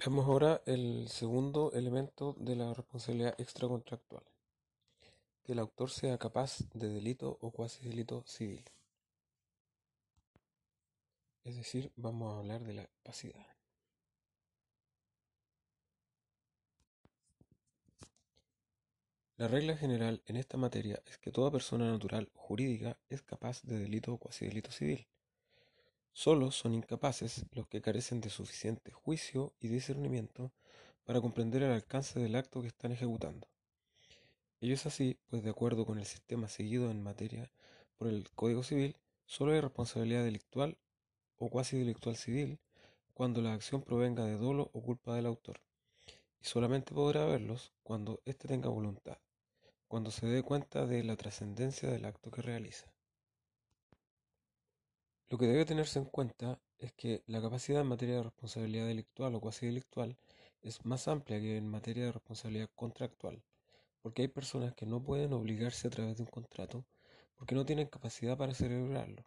Veamos ahora el segundo elemento de la responsabilidad extracontractual, que el autor sea capaz de delito o cuasi delito civil. Es decir, vamos a hablar de la capacidad. La regla general en esta materia es que toda persona natural o jurídica es capaz de delito o cuasi delito civil. Solo son incapaces los que carecen de suficiente juicio y discernimiento para comprender el alcance del acto que están ejecutando. Ello es así, pues de acuerdo con el sistema seguido en materia por el Código Civil, solo hay responsabilidad delictual o cuasi delictual civil cuando la acción provenga de dolo o culpa del autor, y solamente podrá haberlos cuando éste tenga voluntad cuando se dé cuenta de la trascendencia del acto que realiza. Lo que debe tenerse en cuenta es que la capacidad en materia de responsabilidad delictual o cuasi delictual es más amplia que en materia de responsabilidad contractual, porque hay personas que no pueden obligarse a través de un contrato porque no tienen capacidad para celebrarlo,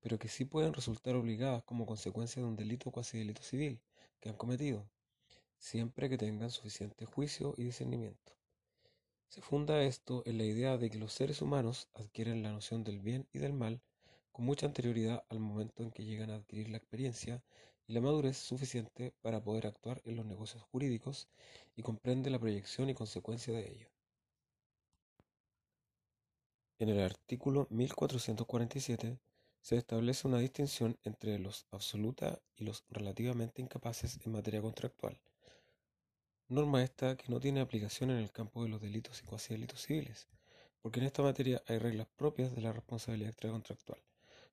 pero que sí pueden resultar obligadas como consecuencia de un delito o cuasi delito civil que han cometido, siempre que tengan suficiente juicio y discernimiento. Se funda esto en la idea de que los seres humanos adquieren la noción del bien y del mal con mucha anterioridad al momento en que llegan a adquirir la experiencia y la madurez suficiente para poder actuar en los negocios jurídicos y comprende la proyección y consecuencia de ello. En el artículo 1447 se establece una distinción entre los absoluta y los relativamente incapaces en materia contractual Norma esta que no tiene aplicación en el campo de los delitos y cuasi delitos civiles, porque en esta materia hay reglas propias de la responsabilidad extracontractual,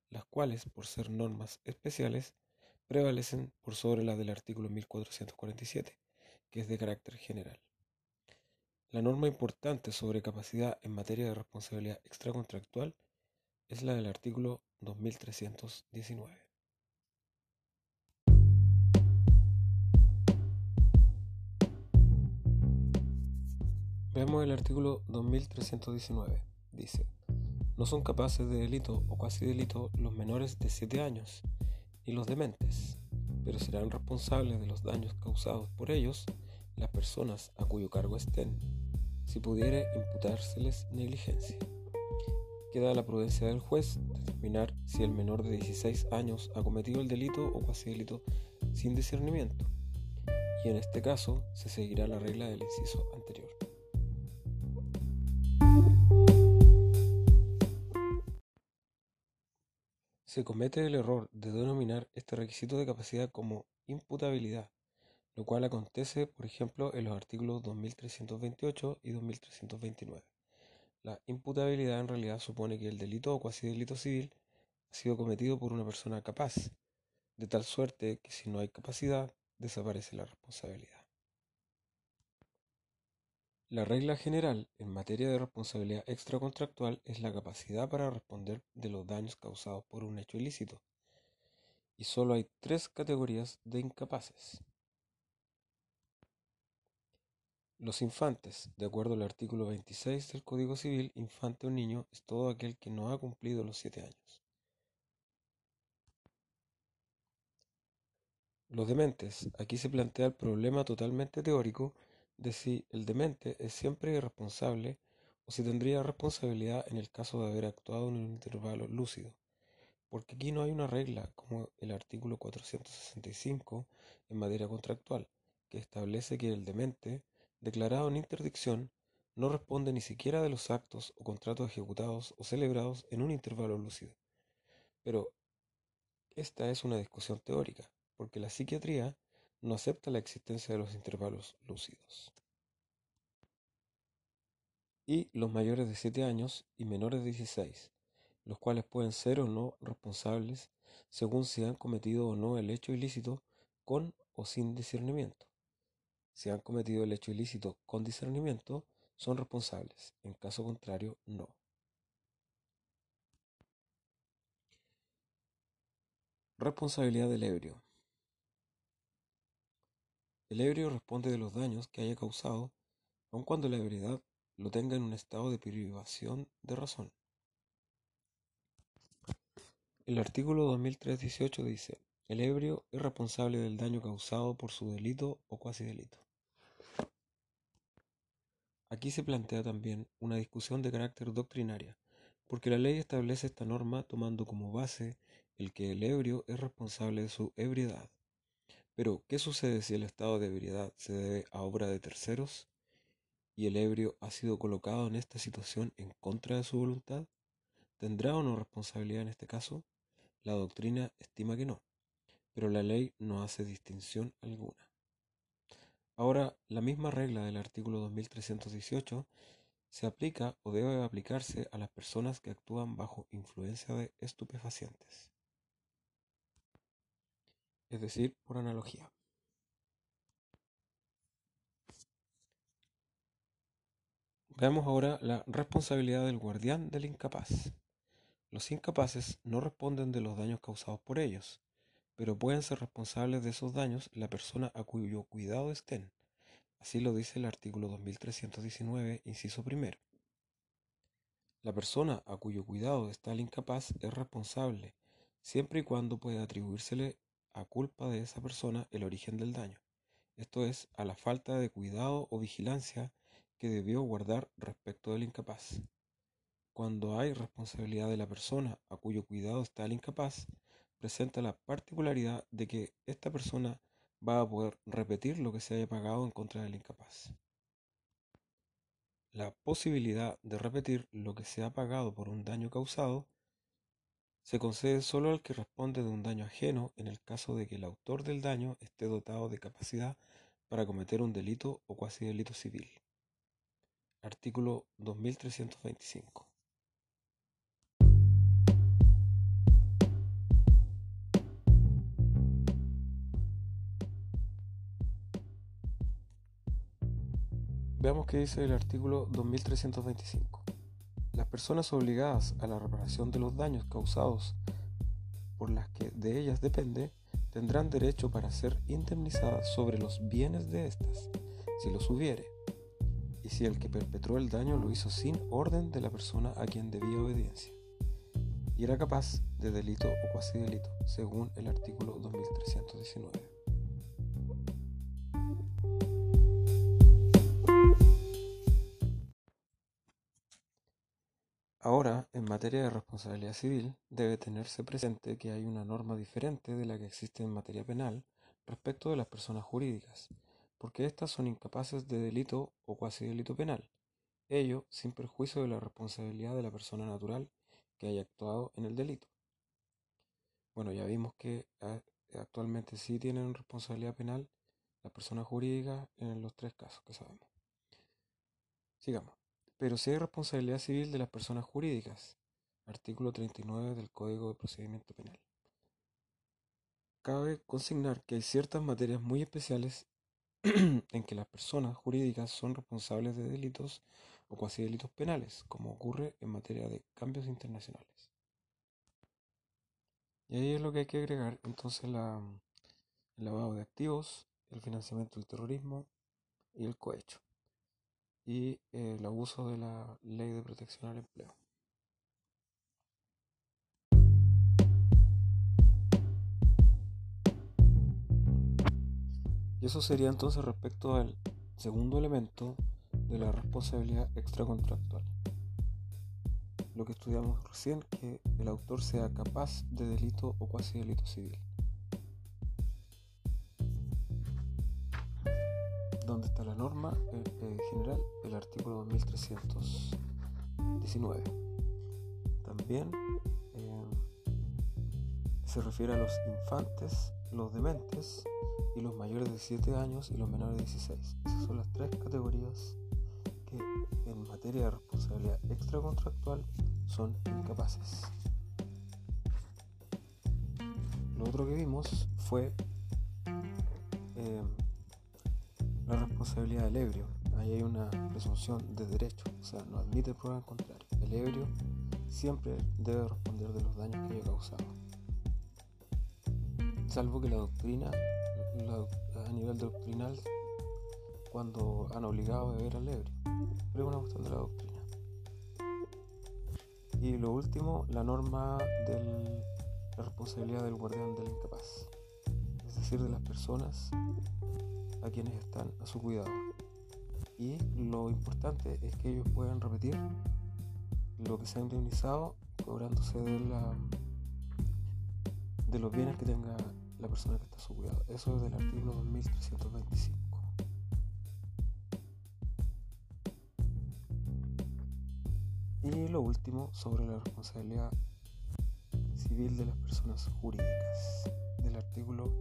las cuales, por ser normas especiales, prevalecen por sobre las del artículo 1447, que es de carácter general. La norma importante sobre capacidad en materia de responsabilidad extracontractual es la del artículo 2319. Veamos el artículo 2319. Dice, no son capaces de delito o cuasi delito los menores de 7 años, ni los dementes, pero serán responsables de los daños causados por ellos las personas a cuyo cargo estén, si pudiere imputárseles negligencia. Queda la prudencia del juez determinar si el menor de 16 años ha cometido el delito o cuasi delito sin discernimiento, y en este caso se seguirá la regla del inciso anterior. Se comete el error de denominar este requisito de capacidad como imputabilidad, lo cual acontece, por ejemplo, en los artículos 2328 y 2329. La imputabilidad en realidad supone que el delito o cuasi delito civil ha sido cometido por una persona capaz, de tal suerte que si no hay capacidad, desaparece la responsabilidad. La regla general en materia de responsabilidad extracontractual es la capacidad para responder de los daños causados por un hecho ilícito. Y solo hay tres categorías de incapaces. Los infantes, de acuerdo al artículo 26 del Código Civil, infante o niño es todo aquel que no ha cumplido los siete años. Los dementes, aquí se plantea el problema totalmente teórico de si el demente es siempre irresponsable o si tendría responsabilidad en el caso de haber actuado en un intervalo lúcido, porque aquí no hay una regla como el artículo 465 en materia contractual, que establece que el demente, declarado en interdicción, no responde ni siquiera de los actos o contratos ejecutados o celebrados en un intervalo lúcido. Pero esta es una discusión teórica, porque la psiquiatría no acepta la existencia de los intervalos lúcidos. Y los mayores de 7 años y menores de 16, los cuales pueden ser o no responsables según si han cometido o no el hecho ilícito con o sin discernimiento. Si han cometido el hecho ilícito con discernimiento, son responsables, en caso contrario, no. Responsabilidad del ebrio. El ebrio responde de los daños que haya causado, aun cuando la ebriedad lo tenga en un estado de privación de razón. El artículo 2318 dice, el ebrio es responsable del daño causado por su delito o cuasi delito. Aquí se plantea también una discusión de carácter doctrinaria, porque la ley establece esta norma tomando como base el que el ebrio es responsable de su ebriedad. Pero, ¿qué sucede si el estado de ebriedad se debe a obra de terceros y el ebrio ha sido colocado en esta situación en contra de su voluntad? ¿Tendrá o no responsabilidad en este caso? La doctrina estima que no, pero la ley no hace distinción alguna. Ahora, la misma regla del artículo 2318 se aplica o debe aplicarse a las personas que actúan bajo influencia de estupefacientes, es decir, por analogía. Veamos ahora la responsabilidad del guardián del incapaz. Los incapaces no responden de los daños causados por ellos, pero pueden ser responsables de esos daños la persona a cuyo cuidado estén. Así lo dice el artículo 2319, inciso primero. La persona a cuyo cuidado está el incapaz es responsable, siempre y cuando pueda atribuírsele a culpa de esa persona el origen del daño, esto es, a la falta de cuidado o vigilancia que debió guardar respecto del incapaz. Cuando hay responsabilidad de la persona a cuyo cuidado está el incapaz, presenta la particularidad de que esta persona va a poder repetir lo que se haya pagado en contra del incapaz. La posibilidad de repetir lo que se ha pagado por un daño causado se concede solo al que responde de un daño ajeno en el caso de que el autor del daño esté dotado de capacidad para cometer un delito o cuasi delito civil. Artículo 2325. Veamos qué dice el artículo 2325. Personas obligadas a la reparación de los daños causados por las que de ellas depende tendrán derecho para ser indemnizadas sobre los bienes de éstas, si los hubiere, y si el que perpetró el daño lo hizo sin orden de la persona a quien debía obediencia, y era capaz de delito o cuasi delito, según el artículo 2319. Ahora, en materia de responsabilidad civil, debe tenerse presente que hay una norma diferente de la que existe en materia penal respecto de las personas jurídicas, porque éstas son incapaces de delito o cuasi delito penal, ello sin perjuicio de la responsabilidad de la persona natural que haya actuado en el delito. Bueno, ya vimos que ah, actualmente sí tienen responsabilidad penal las personas jurídicas en los tres casos que sabemos. Sigamos pero si hay responsabilidad civil de las personas jurídicas. Artículo 39 del Código de Procedimiento Penal. Cabe consignar que hay ciertas materias muy especiales en que las personas jurídicas son responsables de delitos o cuasi delitos penales, como ocurre en materia de cambios internacionales. Y ahí es lo que hay que agregar entonces la, el lavado de activos, el financiamiento del terrorismo y el cohecho y el abuso de la ley de protección al empleo. Y eso sería entonces respecto al segundo elemento de la responsabilidad extracontractual. Lo que estudiamos recién, que el autor sea capaz de delito o cuasi delito civil. Norma eh, eh, general, el artículo 2319. También eh, se refiere a los infantes, los dementes y los mayores de 7 años y los menores de 16. Esas son las tres categorías que en materia de responsabilidad extracontractual son incapaces. Lo otro que vimos fue la responsabilidad del ebrio. Ahí hay una presunción de derecho, o sea, no admite prueba en contrario. El ebrio siempre debe responder de los daños que haya causado. Salvo que la doctrina, a nivel doctrinal, cuando han obligado a beber al ebrio. Pero es una cuestión de la doctrina. Y lo último, la norma del la responsabilidad del guardián del incapaz, de las personas a quienes están a su cuidado. Y lo importante es que ellos puedan repetir lo que se ha indemnizado cobrándose de, la, de los bienes que tenga la persona que está a su cuidado. Eso es del artículo 2325. Y lo último sobre la responsabilidad civil de las personas jurídicas del artículo